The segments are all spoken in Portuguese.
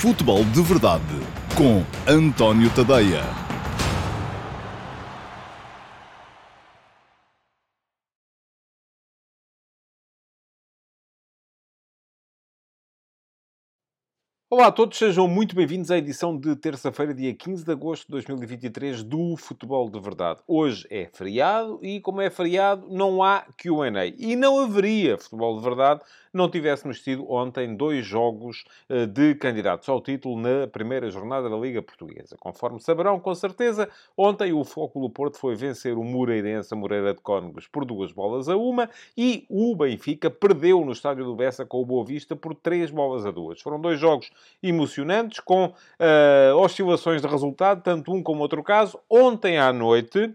Futebol de Verdade com António Tadeia. Olá a todos, sejam muito bem-vindos à edição de terça-feira, dia 15 de agosto de 2023 do Futebol de Verdade. Hoje é feriado e, como é feriado, não há QA. E não haveria Futebol de Verdade não tivéssemos tido ontem dois jogos eh, de candidatos ao título na primeira jornada da Liga Portuguesa. Conforme saberão, com certeza, ontem o Foco Porto foi vencer o Moreirense, a Moreira de Cónegos, por duas bolas a uma e o Benfica perdeu no estádio do Bessa com o Boa Vista por três bolas a duas. Foram dois jogos emocionantes, com uh, oscilações de resultado, tanto um como outro caso. Ontem à noite,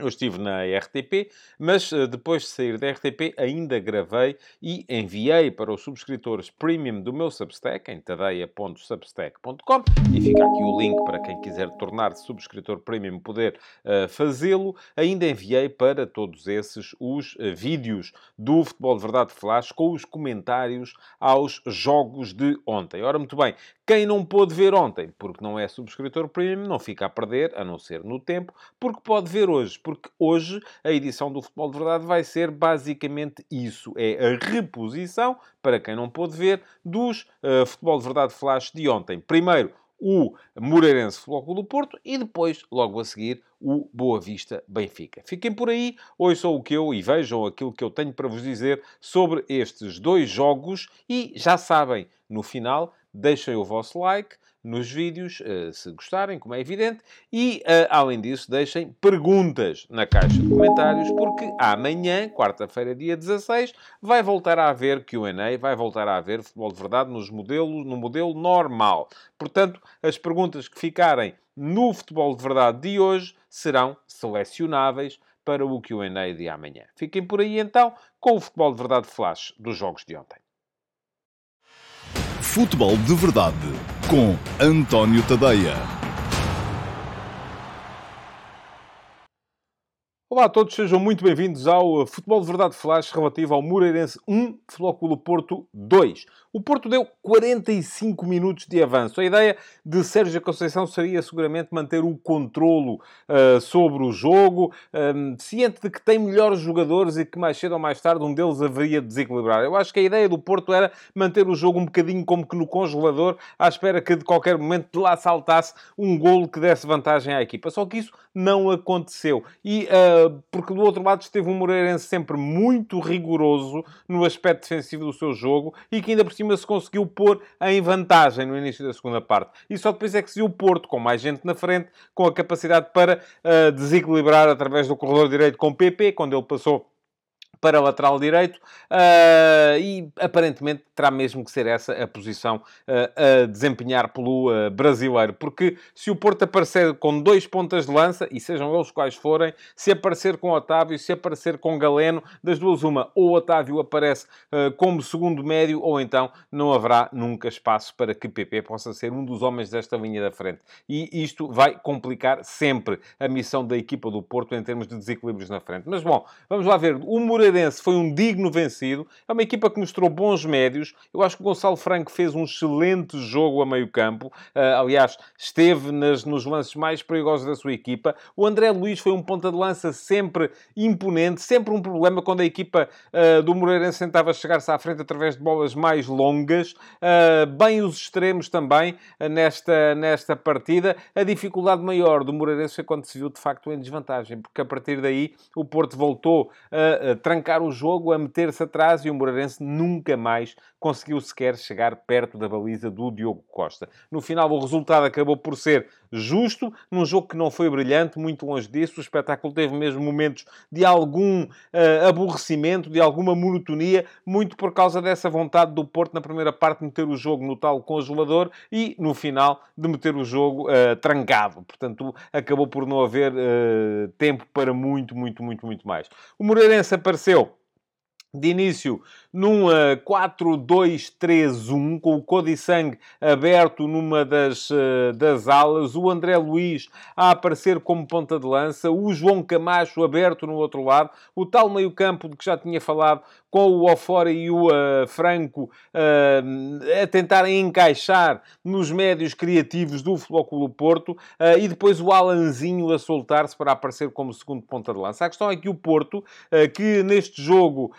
eu estive na RTP, mas eh, depois de sair da RTP ainda gravei e enviei para os subscritores premium do meu Substack, em tadeia.substack.com, e fica aqui o link para quem quiser tornar-se subscritor premium poder uh, fazê-lo. Ainda enviei para todos esses os uh, vídeos do Futebol de Verdade Flash com os comentários aos jogos de ontem. Ora, muito bem, quem não pôde ver ontem, porque não é subscritor premium, não fica a perder, a não ser no tempo, porque pode ver hoje. Porque hoje a edição do Futebol de Verdade vai ser basicamente isso. É a reposição, para quem não pôde ver, dos uh, Futebol de Verdade Flash de ontem. Primeiro, o Moreirense Futebol Clube do Porto e depois, logo a seguir, o Boa Vista Benfica. Fiquem por aí, ouçam o que eu e vejam aquilo que eu tenho para vos dizer sobre estes dois jogos e já sabem, no final deixem o vosso like nos vídeos, eh, se gostarem, como é evidente, e, eh, além disso, deixem perguntas na caixa de comentários, porque amanhã, quarta-feira, dia 16, vai voltar a haver Q&A, vai voltar a haver futebol de verdade nos modelos, no modelo normal. Portanto, as perguntas que ficarem no futebol de verdade de hoje serão selecionáveis para o Q&A de amanhã. Fiquem por aí, então, com o futebol de verdade flash dos jogos de ontem. Futebol de Verdade com António Tadeia. Olá a todos, sejam muito bem-vindos ao Futebol de Verdade Flash relativo ao Moreirense 1, Flóculo Porto 2. O Porto deu 45 minutos de avanço. A ideia de Sérgio Conceição seria seguramente manter o controlo uh, sobre o jogo, um, ciente de que tem melhores jogadores e que mais cedo ou mais tarde um deles haveria de desequilibrar. Eu acho que a ideia do Porto era manter o jogo um bocadinho como que no congelador, à espera que de qualquer momento de lá saltasse um golo que desse vantagem à equipa. Só que isso não aconteceu. E uh, porque do outro lado esteve um Moreirense sempre muito rigoroso no aspecto defensivo do seu jogo e que ainda por cima se conseguiu pôr em vantagem no início da segunda parte. E só depois é que se viu o Porto, com mais gente na frente, com a capacidade para uh, desequilibrar através do corredor direito com PP, quando ele passou para lateral direito uh, e aparentemente terá mesmo que ser essa a posição uh, a desempenhar pelo uh, brasileiro, porque se o Porto aparecer com dois pontas de lança, e sejam eles quais forem, se aparecer com Otávio, se aparecer com Galeno, das duas uma, ou Otávio aparece como segundo médio, ou então não haverá nunca espaço para que PP possa ser um dos homens desta linha da frente. E isto vai complicar sempre a missão da equipa do Porto em termos de desequilíbrios na frente. Mas bom, vamos lá ver. O Moreira Moreirense foi um digno vencido. É uma equipa que mostrou bons médios. Eu acho que o Gonçalo Franco fez um excelente jogo a meio campo. Uh, aliás, esteve nas, nos lances mais perigosos da sua equipa. O André Luiz foi um ponta de lança sempre imponente. Sempre um problema quando a equipa uh, do Moreirense tentava chegar-se à frente através de bolas mais longas. Uh, bem os extremos também nesta, nesta partida. A dificuldade maior do Moreirense foi quando se viu de facto em desvantagem, porque a partir daí o Porto voltou a, a trancar o jogo, a meter-se atrás e o Moreirense nunca mais conseguiu sequer chegar perto da baliza do Diogo Costa. No final, o resultado acabou por ser justo, num jogo que não foi brilhante, muito longe disso. O espetáculo teve mesmo momentos de algum uh, aborrecimento, de alguma monotonia, muito por causa dessa vontade do Porto na primeira parte de meter o jogo no tal congelador e no final de meter o jogo uh, trancado. Portanto, acabou por não haver uh, tempo para muito, muito, muito, muito mais. O Moreirense apareceu aconteceu? De início num uh, 4-2-3-1, com o Codissang aberto numa das, uh, das alas, o André Luiz a aparecer como ponta de lança, o João Camacho aberto no outro lado, o tal meio-campo de que já tinha falado, com o Ofora e o uh, Franco a tentarem encaixar nos médios criativos do Futebol Porto uh, e depois o Alanzinho a soltar-se para aparecer como segundo ponta de lança. A questão é que o Porto, que neste jogo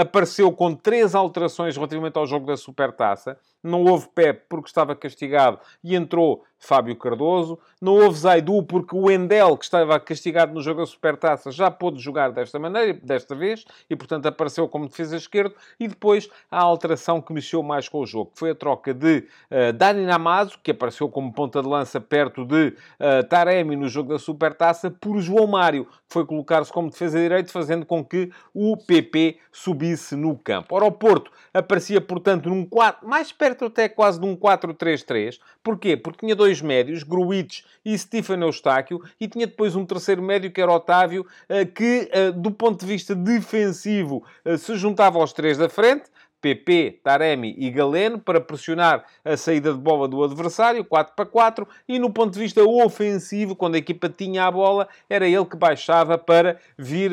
apareceu com três alterações relativamente ao jogo da Supertaça, não houve Pep porque estava castigado e entrou Fábio Cardoso. Não houve Zaidu porque o Endel, que estava castigado no jogo da Supertaça, já pôde jogar desta maneira, desta vez, e portanto apareceu como defesa esquerdo. E depois a alteração que mexeu mais com o jogo, que foi a troca de uh, Dani Namazo, que apareceu como ponta de lança perto de uh, Taremi no jogo da Supertaça, por João Mário, que foi colocar-se como defesa direito, fazendo com que o PP subisse no campo. Ora, o Porto aparecia, portanto, num 4, mais perto até quase de um 4-3-3. Porquê? Porque tinha dois médios, Gruitch e Stefano Eustáquio, e tinha depois um terceiro médio, que era Otávio, eh, que, eh, do ponto de vista defensivo, eh, se juntava aos três da frente, PP, Taremi e Galeno para pressionar a saída de bola do adversário, 4 para 4, e no ponto de vista ofensivo, quando a equipa tinha a bola, era ele que baixava para vir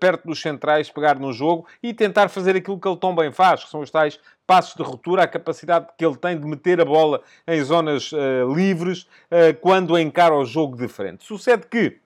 perto dos centrais, pegar no jogo e tentar fazer aquilo que ele tão bem faz, que são os tais passos de ruptura, a capacidade que ele tem de meter a bola em zonas uh, livres uh, quando encara o jogo de frente. Sucede que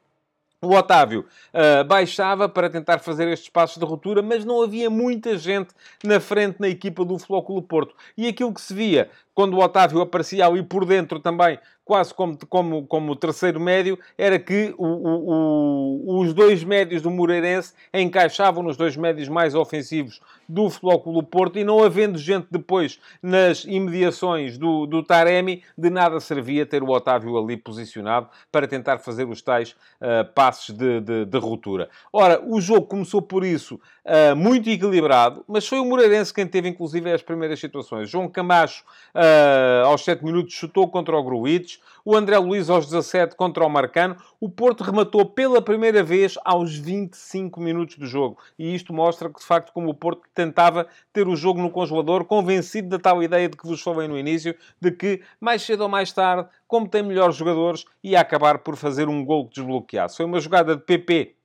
o Otávio uh, baixava para tentar fazer estes passos de ruptura, mas não havia muita gente na frente na equipa do Flóculo Porto. E aquilo que se via quando o Otávio aparecia ali por dentro também, quase como, como, como terceiro médio, era que o, o, o, os dois médios do Moreirense encaixavam nos dois médios mais ofensivos do Futebol Porto e não havendo gente depois nas imediações do, do Taremi, de nada servia ter o Otávio ali posicionado para tentar fazer os tais uh, passes de, de, de, ruptura. Ora, o jogo começou por isso uh, muito equilibrado, mas foi o Moreirense quem teve inclusive as primeiras situações. João Camacho uh, aos 7 minutos chutou contra o Gruitch, o André Luiz aos 17 contra o Marcano. O Porto rematou pela primeira vez aos 25 minutos do jogo. E isto mostra que, de facto, como o Porto tentava ter o jogo no congelador, convencido da tal ideia de que vos falei no início, de que mais cedo ou mais tarde, como tem melhores jogadores, ia acabar por fazer um gol que desbloqueasse. Foi uma jogada de PP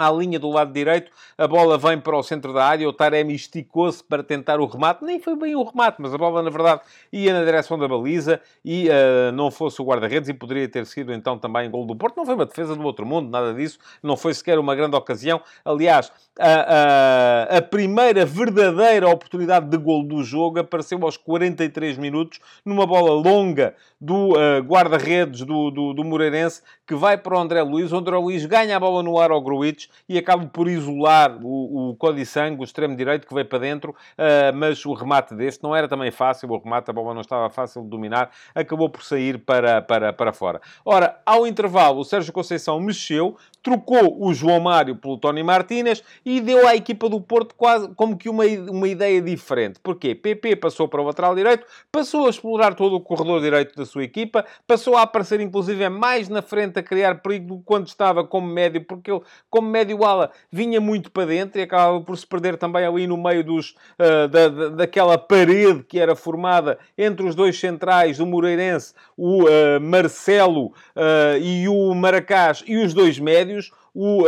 à linha do lado direito, a bola vem para o centro da área, o Taremi esticou-se para tentar o remate, nem foi bem o remate, mas a bola na verdade ia na direção da baliza e uh, não fosse o guarda-redes e poderia ter sido então também gol do Porto. Não foi uma defesa do outro mundo, nada disso, não foi sequer uma grande ocasião. Aliás, a, a, a primeira verdadeira oportunidade de gol do jogo apareceu aos 43 minutos, numa bola longa do uh, guarda-redes do, do, do, Moreirense, que vai para o André Luiz. O André Luiz ganha a bola no ar ao Gruitch e acaba por isolar o, o Codissang, o extremo direito, que veio para dentro, uh, mas o remate deste não era também fácil, o remate, a bola não estava fácil de dominar, acabou por sair para, para, para fora. Ora, ao intervalo, o Sérgio Conceição mexeu, trocou o João Mário pelo Tony Martínez e deu à equipa do Porto quase como que uma, uma ideia diferente. Porquê? PP passou para o lateral direito, passou a explorar todo o corredor direito da sua equipa, passou a aparecer inclusive mais na frente a criar perigo quando estava como médio, porque ele, como médio ala, vinha muito para dentro e acabava por se perder também ali no meio dos, uh, da, da, daquela parede que era formada entre os dois centrais, o Moreirense, o uh, Marcelo uh, e o Maracás, e os dois médios, o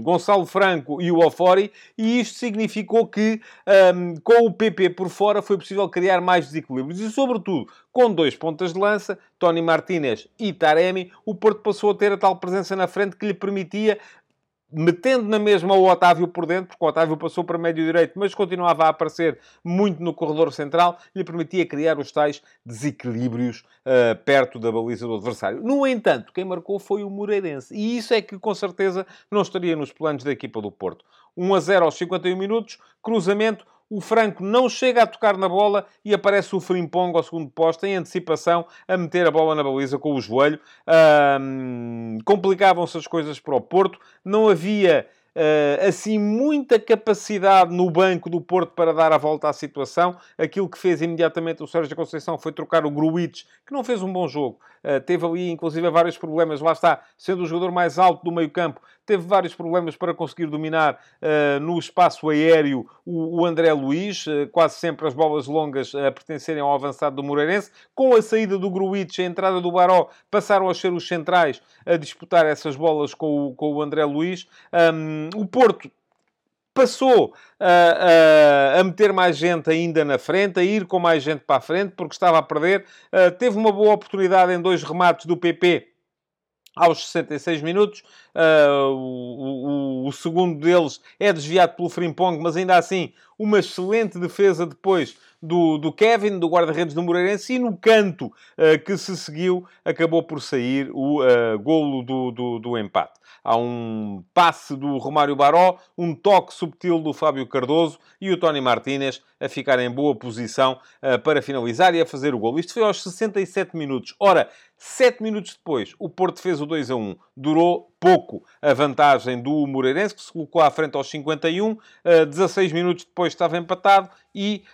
Gonçalo Franco e o Ofori, e isto significou que um, com o PP por fora foi possível criar mais desequilíbrios. E, sobretudo, com dois pontas de lança, Tony Martínez e Taremi, o Porto passou a ter a tal presença na frente que lhe permitia metendo na mesma o Otávio por dentro, porque o Otávio passou para médio direito, mas continuava a aparecer muito no corredor central, lhe permitia criar os tais desequilíbrios uh, perto da baliza do adversário. No entanto, quem marcou foi o Moreirense, e isso é que com certeza não estaria nos planos da equipa do Porto. 1 a 0 aos 51 minutos, cruzamento, o Franco não chega a tocar na bola e aparece o Frimpong ao segundo posto, em antecipação, a meter a bola na baliza com o joelho. Complicavam-se as coisas para o Porto. Não havia uh, assim muita capacidade no banco do Porto para dar a volta à situação. Aquilo que fez imediatamente o Sérgio Conceição foi trocar o Gruitch, que não fez um bom jogo. Uh, teve ali, inclusive, vários problemas. Lá está, sendo o jogador mais alto do meio campo, teve vários problemas para conseguir dominar uh, no espaço aéreo o, André Luiz, uh, quase sempre as bolas longas a pertencerem ao avançado do Moreirense. Com a saída do Gruitch, a entrada do Baró, passaram a ser os centrais a disputar essas bolas com o, com o André Luiz. O Porto passou a, a, a, meter mais gente ainda na frente, a ir com mais gente para a frente, porque estava a perder. Uh, teve uma boa oportunidade em dois remates do PP aos 66 minutos. Uh, o, o, o, segundo deles é desviado pelo Frimpong, mas ainda assim uma excelente defesa depois do, do Kevin, do guarda-redes do Moreirense, e no canto uh, que se seguiu acabou por sair o uh, golo do, do, do empate. Há um passe do Romário Baró, um toque subtil do Fábio Cardoso e o Tony Martínez a ficar em boa posição uh, para finalizar e a fazer o gol. Isto foi aos 67 minutos. Ora, 7 minutos depois, o Porto fez o 2 a 1. Durou pouco a vantagem do Moreirense, que se colocou à frente aos 51. Uh, 16 minutos depois estava empatado e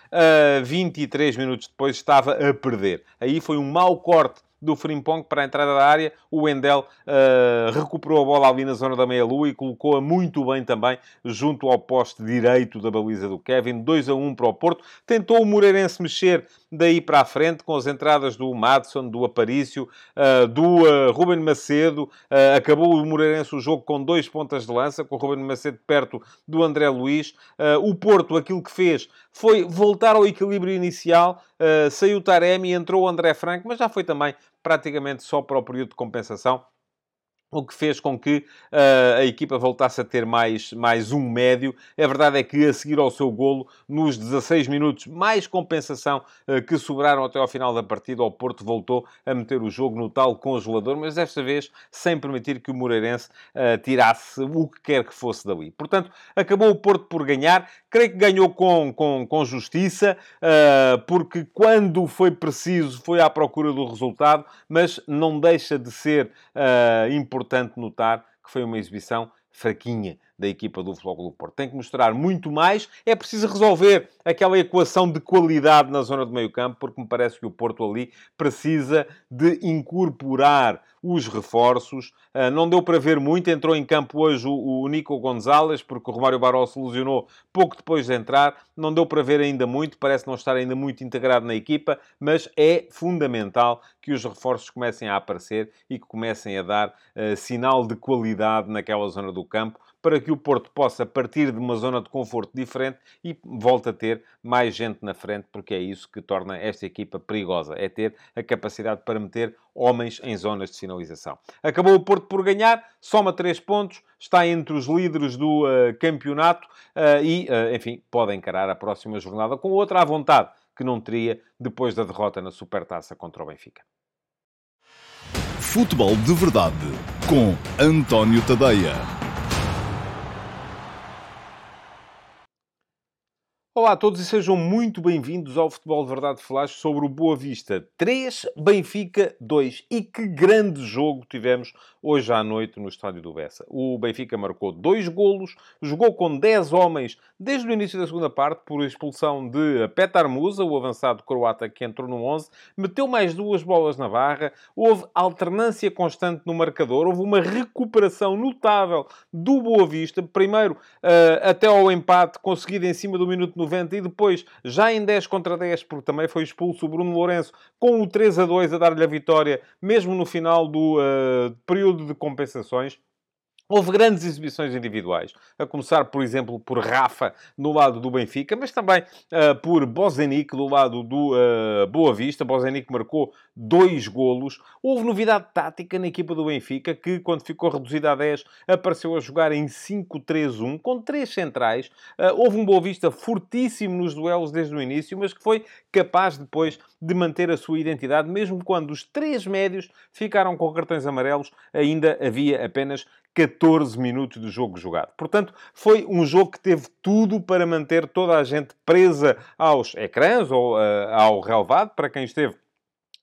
uh, 23 minutos depois estava a perder. Aí foi um mau corte do Frimpong para a entrada da área. O Wendel uh, recuperou a bola ali na zona da meia-lua e colocou-a muito bem também junto ao poste direito da baliza do Kevin. 2 a 1 para o Porto. Tentou o Moreirense mexer daí para a frente com as entradas do Madison, do Aparício, uh, do uh, Ruben Macedo. acabou o Moreirense o jogo com dois pontas de lança, com o Ruben Macedo perto do André Luiz. o Porto, aquilo que fez foi voltar ao equilíbrio inicial. saiu Taremi, entrou o André Franco, mas já foi também praticamente só para o período de compensação o que fez com que uh, a equipa voltasse a ter mais, mais um médio. A verdade é que, a seguir ao seu golo, nos 16 minutos, mais compensação uh, que sobraram até ao final da partida, o Porto voltou a meter o jogo no tal congelador, mas desta vez sem permitir que o Moreirense uh, tirasse o que quer que fosse dali. Portanto, acabou o Porto por ganhar. Creio que ganhou com, com, com justiça, porque quando foi preciso foi à procura do resultado, mas não deixa de ser importante importante notar que foi uma exibição fraquinha da equipa do Futebol do Porto. Tem que mostrar muito mais. É preciso resolver aquela equação de qualidade na zona do meio campo, porque me parece que o Porto ali precisa de incorporar os reforços. Uh, não deu para ver muito. Entrou em campo hoje o, Nico Gonzalez, porque o Romário Barros se lesionou pouco depois de entrar. Não deu para ver ainda muito. Parece não estar ainda muito integrado na equipa, mas é fundamental que os reforços comecem a aparecer e que comecem a dar uh, sinal de qualidade naquela zona do campo para que o Porto possa partir de uma zona de conforto diferente e volte a ter mais gente na frente, porque é isso que torna esta equipa perigosa, é ter a capacidade para meter homens em zonas de finalização. Acabou o Porto por ganhar, soma 3 pontos, está entre os líderes do uh, campeonato uh, e, uh, enfim, pode encarar a próxima jornada com outra à vontade que não teria depois da derrota na Supertaça contra o Benfica. Futebol de Verdade com António Tadeia. Olá a todos e sejam muito bem-vindos ao Futebol de Verdade Flash sobre o Boa Vista 3, Benfica 2. E que grande jogo tivemos hoje à noite no estádio do Bessa. O Benfica marcou dois golos, jogou com 10 homens desde o início da segunda parte, por expulsão de Petar Musa, o avançado croata que entrou no 11, meteu mais duas bolas na barra, houve alternância constante no marcador, houve uma recuperação notável do Boa Vista, primeiro uh, até ao empate conseguido em cima do minuto 90 e depois, já em 10 contra 10, porque também foi expulso o Bruno Lourenço, com o 3 a 2 a dar-lhe a vitória, mesmo no final do uh, período de compensações. Houve grandes exibições individuais, a começar, por exemplo, por Rafa no lado do Benfica, mas também uh, por Bozenic do lado do uh, Boa Vista. Bozenic marcou dois golos. Houve novidade tática na equipa do Benfica, que quando ficou reduzida a 10, apareceu a jogar em 5-3-1, com três centrais. Uh, houve um Boa Vista fortíssimo nos duelos desde o início, mas que foi capaz depois de manter a sua identidade, mesmo quando os três médios ficaram com cartões amarelos, ainda havia apenas 14 minutos de jogo jogado. Portanto, foi um jogo que teve tudo para manter toda a gente presa aos ecrãs ou uh, ao relevado, para quem esteve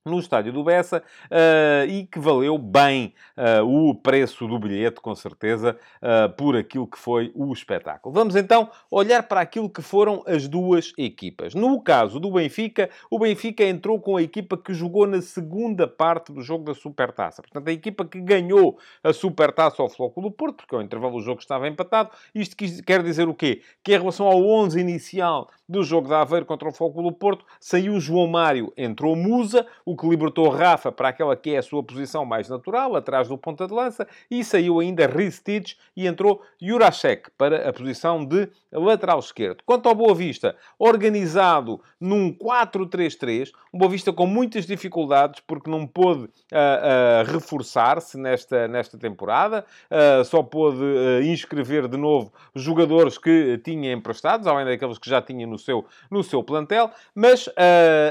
no estádio do Bessa uh, e que valeu bem uh, o preço do bilhete, com certeza, uh, por aquilo que foi o espetáculo. Vamos então olhar para aquilo que foram as duas equipas. No caso do Benfica, o Benfica entrou com a equipa que jogou na segunda parte do jogo da Supertaça. Portanto, a equipa que ganhou a Supertaça ao Floco do Porto, porque ao intervalo o jogo estava empatado. Isto quer dizer o quê? Que em relação ao 11 inicial do jogo da Aveiro contra o do Porto, saiu João Mário, entrou Musa, o que libertou Rafa para aquela que é a sua posição mais natural, atrás do ponta de lança, e saiu ainda Ristich e entrou Jurasek para a posição de lateral esquerdo. Quanto ao Boa Vista, organizado num 4-3-3, um Boa Vista com muitas dificuldades porque não pôde uh, uh, reforçar-se nesta, nesta temporada, uh, só pôde inscrever de novo jogadores que tinha emprestados, além daqueles que já tinha no seu, no seu plantel, mas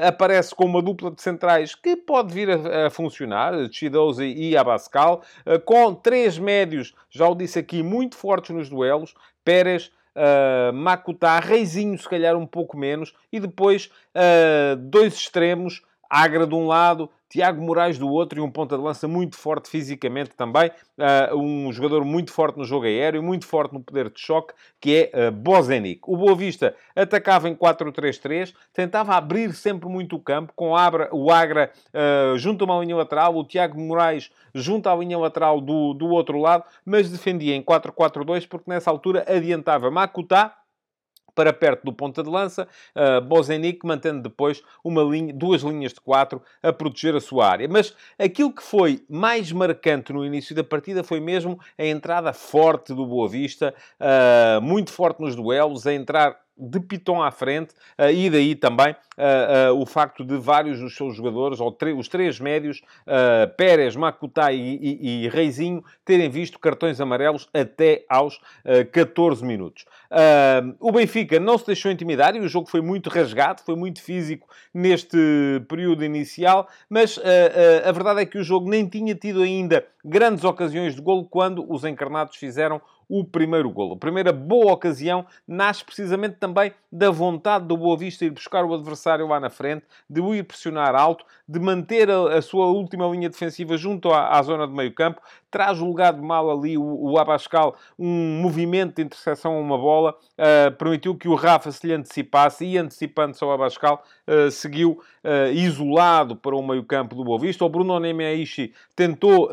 aparece com uma dupla de centrais que pode vir a, a funcionar, Chidozi e Abascal, uh, com três médios, já o disse aqui, muito fortes nos duelos, Pérez, uh, Makutá, Reizinho se calhar um pouco menos, e depois uh, dois extremos, Agra de um lado, Tiago Moraes do outro e um ponta de lança muito forte fisicamente também. Uh, um jogador muito forte no jogo aéreo, muito forte no poder de choque, que é uh, Bozenic. O Boa Vista atacava em 4-3-3, tentava abrir sempre muito o campo, com Abra, o Agra uh, junto a uma linha lateral, o Tiago Moraes junto à linha lateral do, do outro lado, mas defendia em 4-4-2 porque nessa altura adiantava Makutá, para perto do ponta de lança, uh, Bozenic mantendo depois uma linha, duas linhas de quatro a proteger a sua área. Mas aquilo que foi mais marcante no início da partida foi mesmo a entrada forte do Boa Vista, uh, muito forte nos duelos, a entrar de Piton à frente, uh, e daí também uh, uh, o facto de vários dos seus jogadores, ou os três médios, Pérez, Makuta e, e, e, Reizinho, terem visto cartões amarelos até aos 14 minutos. o Benfica não se deixou intimidar e o jogo foi muito rasgado, foi muito físico neste período inicial, mas a verdade é que o jogo nem tinha tido ainda grandes ocasiões de golo quando os encarnados fizeram o primeiro golo. A primeira boa ocasião nasce precisamente também da vontade do Boa Vista ir buscar o adversário lá na frente, de o ir pressionar alto, de manter a, a sua última linha defensiva junto à, à zona de meio campo, traz o lugar de mal ali o, o Abascal, um movimento de interseção a uma bola, uh, permitiu que o Rafa se lhe antecipasse e antecipando-se ao Abascal, uh, seguiu uh, isolado para o meio campo do Boa Vista. O Bruno Nemeishi tentou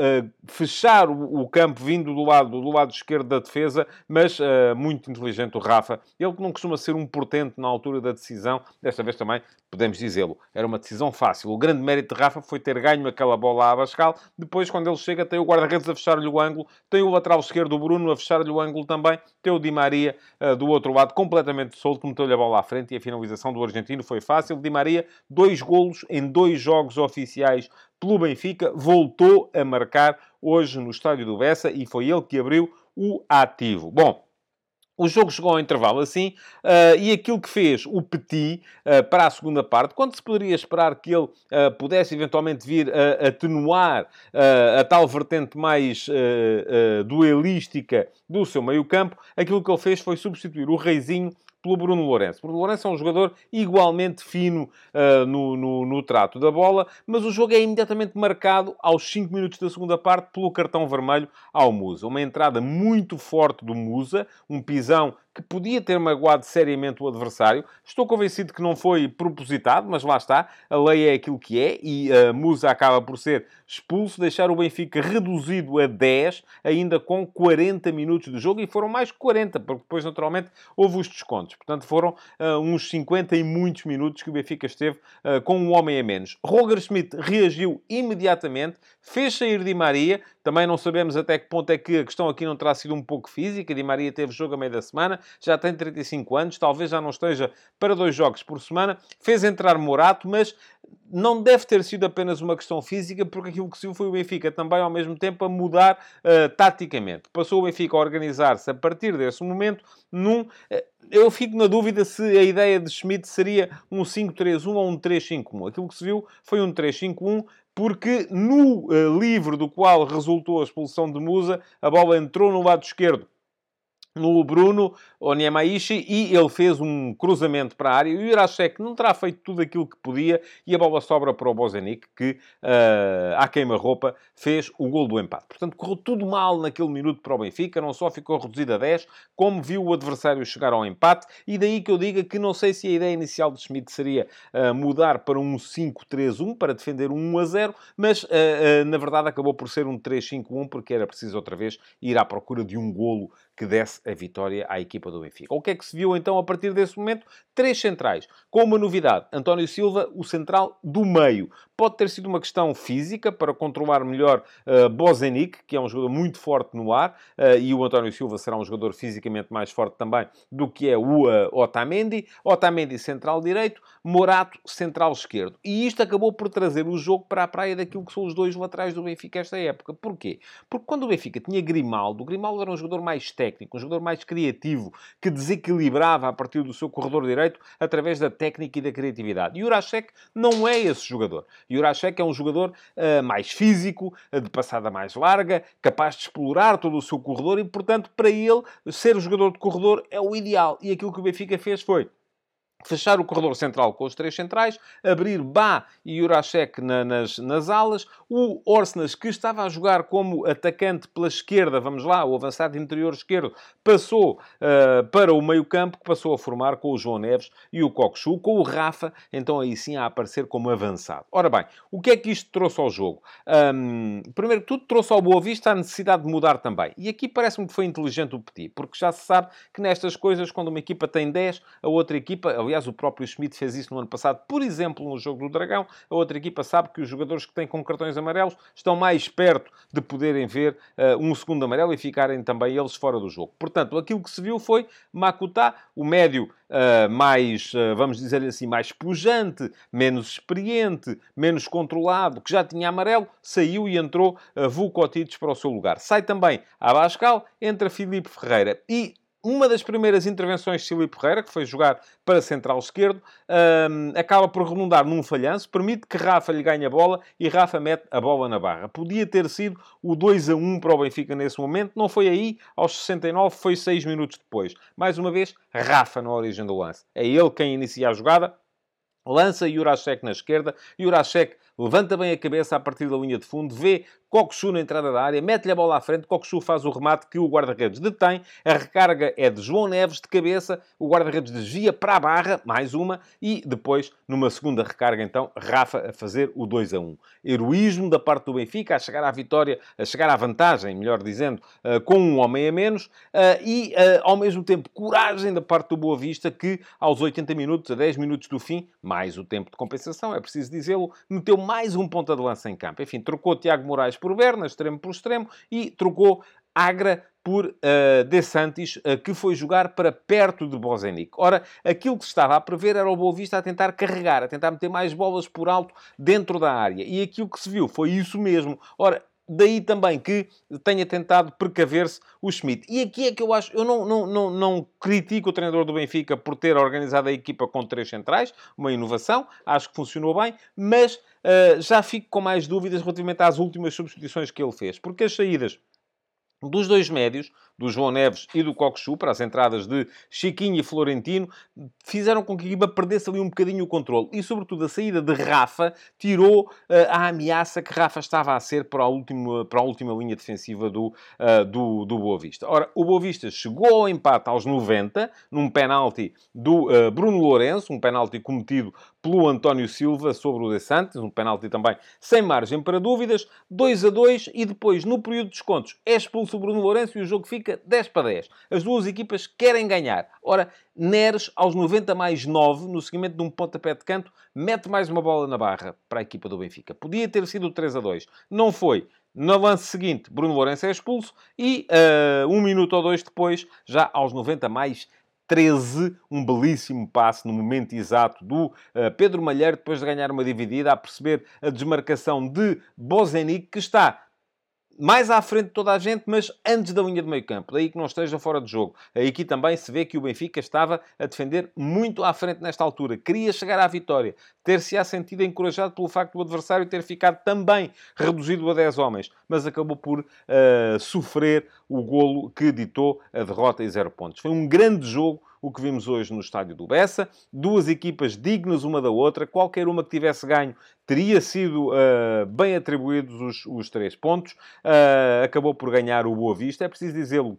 fechar o, o, campo vindo do lado, do lado esquerdo da defesa, mas muito inteligente o Rafa. Ele que não costuma ser um portento na altura da decisão, desta vez também podemos dizê-lo, era uma decisão fácil. O grande mérito de Rafa foi ter ganho aquela bola a Abascal. Depois, quando ele chega, tem o guarda-redes a fechar-lhe o ângulo, tem o lateral esquerdo, o Bruno, a fechar-lhe o ângulo também, tem o Di Maria uh, do outro lado, completamente solto, meteu-lhe a bola à frente e a finalização do argentino foi fácil. Di Maria, dois golos em dois jogos oficiais pelo Benfica, voltou a marcar hoje no estádio do Bessa e foi ele que abriu o ativo. Bom, o jogo chegou ao intervalo assim, uh, e aquilo que fez o Petit uh, para a segunda parte, quando se poderia esperar que ele uh, pudesse eventualmente vir a atenuar a tal vertente mais duelística do seu meio-campo, aquilo que ele fez foi substituir o Reizinho pelo Bruno Lourenço. Bruno Lourenço é um jogador igualmente fino uh, no, no, no, trato da bola, mas o jogo é imediatamente marcado aos 5 minutos da segunda parte pelo cartão vermelho ao Musa. Uma entrada muito forte do Musa, um pisão que podia ter magoado seriamente o adversário. Estou convencido que não foi propositado, mas lá está. A lei é aquilo que é e a Musa acaba por ser expulso, deixar o Benfica reduzido a 10, ainda com 40 minutos de jogo, e foram mais que 40, porque depois, naturalmente, houve os descontos. Portanto, foram uh, uns 50 e muitos minutos que o Benfica esteve uh, com um homem a menos. Roger Schmidt reagiu imediatamente, fez sair Di Maria, também não sabemos até que ponto é que a questão aqui não terá sido um pouco física. Di Maria teve jogo a meio da semana, já tem 35 anos, talvez já não esteja para dois jogos por semana. Fez entrar Morato, mas não deve ter sido apenas uma questão física, porque aquilo que se viu foi o Benfica também, ao mesmo tempo, a mudar uh, taticamente. Passou o Benfica a organizar-se a partir desse momento num. Uh, eu fico na dúvida se a ideia de Schmidt seria um 5-3-1 ou um 3-5-1. Aquilo que se viu foi um 3-5-1, porque no uh, livro do qual resultou a expulsão de Musa, a bola entrou no lado esquerdo no Bruno Onyemaishi e ele fez um cruzamento para a área. E o Irachek não terá feito tudo aquilo que podia e a bola sobra para o Bozenic, que uh, à queima-roupa fez o gol do empate. Portanto, correu tudo mal naquele minuto para o Benfica, não só ficou reduzido a 10, como viu o adversário chegar ao empate. E daí que eu diga que não sei se a ideia inicial de Schmidt seria uh, mudar para um 5-3-1 para defender um 1 a 0, mas uh, na verdade acabou por ser um 3-5-1 porque era preciso outra vez ir à procura de um golo que desse a vitória à equipa do Benfica. O que é que se viu então a partir desse momento? Três centrais. Com uma novidade, António Silva, o central do meio. Pode ter sido uma questão física para controlar melhor uh, Bozenic, que é um jogador muito forte no ar, uh, e o António Silva será um jogador fisicamente mais forte também do que é o uh, Otamendi. Otamendi central direito, Morato central esquerdo. E isto acabou por trazer o jogo para a praia daquilo que são os dois laterais do Benfica esta época. Porquê? Porque quando o Benfica tinha Grimaldo, o Grimaldo era um jogador mais técnico, um jogador mais criativo, que desequilibrava a partir do seu corredor direito através da técnica e da criatividade. E o Urachek não é esse jogador. E o Urachek é um jogador uh, mais físico, uh, de passada mais larga, capaz de explorar todo o seu corredor e, portanto, para ele, ser o jogador de corredor é o ideal. E aquilo que o Benfica fez foi fechar o corredor central com os três centrais, abrir Bá e Jurasek na, nas, nas alas, o Orsnas, que estava a jogar como atacante pela esquerda, vamos lá, o avançado interior esquerdo, passou uh, para o meio campo, que passou a formar com o João Neves e o Coxu, com o Rafa, então aí sim a aparecer como avançado. Ora bem, o que é que isto trouxe ao jogo? Um, primeiro que tudo, trouxe ao Boa Vista a necessidade de mudar também. E aqui parece-me que foi inteligente o Petit, porque já se sabe que nestas coisas, quando uma equipa tem 10, a outra equipa, aliás, Aliás, o próprio Schmidt fez isso no ano passado, por exemplo, no jogo do Dragão. A outra equipa sabe que os jogadores que têm com cartões amarelos estão mais perto de poderem ver uh, um segundo amarelo e ficarem também eles fora do jogo. Portanto, aquilo que se viu foi Makuta, o médio uh, mais, uh, vamos dizer assim, mais pujante, menos experiente, menos controlado, que já tinha amarelo, saiu e entrou uh, Vukotic para o seu lugar. Sai também Abascal, entra Filipe Ferreira. E uma das primeiras intervenções de Filipe Ferreira, que foi jogar para central esquerdo, um, acaba por remundar num falhanço, permite que Rafa lhe ganhe a bola e Rafa mete a bola na barra. Podia ter sido o 2 a 1 para o Benfica nesse momento, não foi aí, aos 69, foi 6 minutos depois. Mais uma vez, Rafa na origem do lance. É ele quem inicia a jogada, lança Jurasek na esquerda, Jurasek levanta bem a cabeça a partir da linha de fundo, vê Coxu na entrada da área, mete-lhe a bola à frente, Coxu faz o remate que o guarda-redes detém, a recarga é de João Neves de cabeça, o guarda-redes desvia para a barra, mais uma, e depois, numa segunda recarga, então, Rafa a fazer o 2 a 1. Heroísmo da parte do Benfica, a chegar à vitória, a chegar à vantagem, melhor dizendo, eh, com um homem a menos, eh, e, eh, ao mesmo tempo, coragem da parte do Boa Vista, que aos 80 minutos, a 10 minutos do fim, mais o tempo de compensação, é preciso dizê-lo, meteu mais um ponta de lança em campo. Enfim, trocou Tiago Moraes por Berna, extremo por extremo, e trocou Agra por uh, De Santis, uh, que foi jogar para perto de Bozenic. Ora, aquilo que se estava a prever era o Boa Vista a tentar carregar, a tentar meter mais bolas por alto dentro da área. E aquilo que se viu foi isso mesmo. Ora, daí também que tenha tentado precaver-se o Schmidt. E aqui é que eu acho, eu não, não, não, não critico o treinador do Benfica por ter organizado a equipa com três centrais, uma inovação, acho que funcionou bem, mas uh, já fico com mais dúvidas relativamente às últimas substituições que ele fez, porque as saídas dos dois médios, do João Neves e do Coxu, para as entradas de Chiquinho e Florentino, fizeram com que a equipa perdesse ali um bocadinho o controle. E, sobretudo, a saída de Rafa tirou uh, a ameaça que Rafa estava a ser para a última, para a última linha defensiva do, uh, do, do Boa Vista. Ora, o Boa Vista chegou ao empate aos 90, num penalti do uh, Bruno Lourenço, um penalti cometido pelo António Silva sobre o De Santos, um penalti também sem margem para dúvidas, 2 a 2, e depois, no período de descontos, é expulso o Bruno Lourenço e o jogo fica 10 para 10. As duas equipas querem ganhar. Ora, Neres, aos 90 mais 9, no seguimento de um pontapé de canto, mete mais uma bola na barra para a equipa do Benfica. Podia ter sido 3 a 2. Não foi. No lance seguinte, Bruno Lourenço é expulso e uh, um minuto ou dois depois, já aos 90 mais 13, um belíssimo passe no momento exato do uh, Pedro Malheiro, depois de ganhar uma dividida, a perceber a desmarcação de Bozenic, que está mais à frente de toda a gente, mas antes da linha de meio campo, daí que não esteja fora de jogo. Aí aqui também se vê que o Benfica estava a defender muito à frente nesta altura, queria chegar à vitória, ter-se-á sentido encorajado pelo facto do adversário ter ficado também reduzido a 10 homens, mas acabou por uh, sofrer o golo que ditou a derrota e zero pontos. Foi um grande jogo o que vimos hoje no estádio do Bessa. Duas equipas dignas uma da outra. Qualquer uma que tivesse ganho teria sido uh, bem atribuídos os, os três pontos. Uh, acabou por ganhar o Boa Vista. É preciso dizê-lo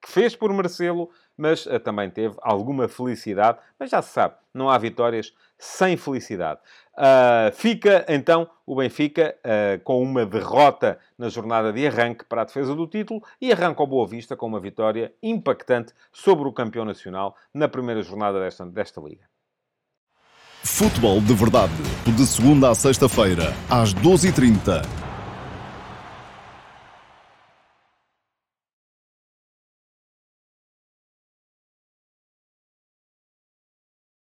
que fez por merecê-lo, mas uh, também teve alguma felicidade. Mas já se sabe, não há vitórias sem felicidade. Uh, fica então o Benfica uh, com uma derrota na jornada de arranque para a defesa do título e arranca o Boa Vista com uma vitória impactante sobre o campeão nacional na primeira jornada desta, desta liga. Futebol de Verdade, de segunda a sexta-feira, às 12h30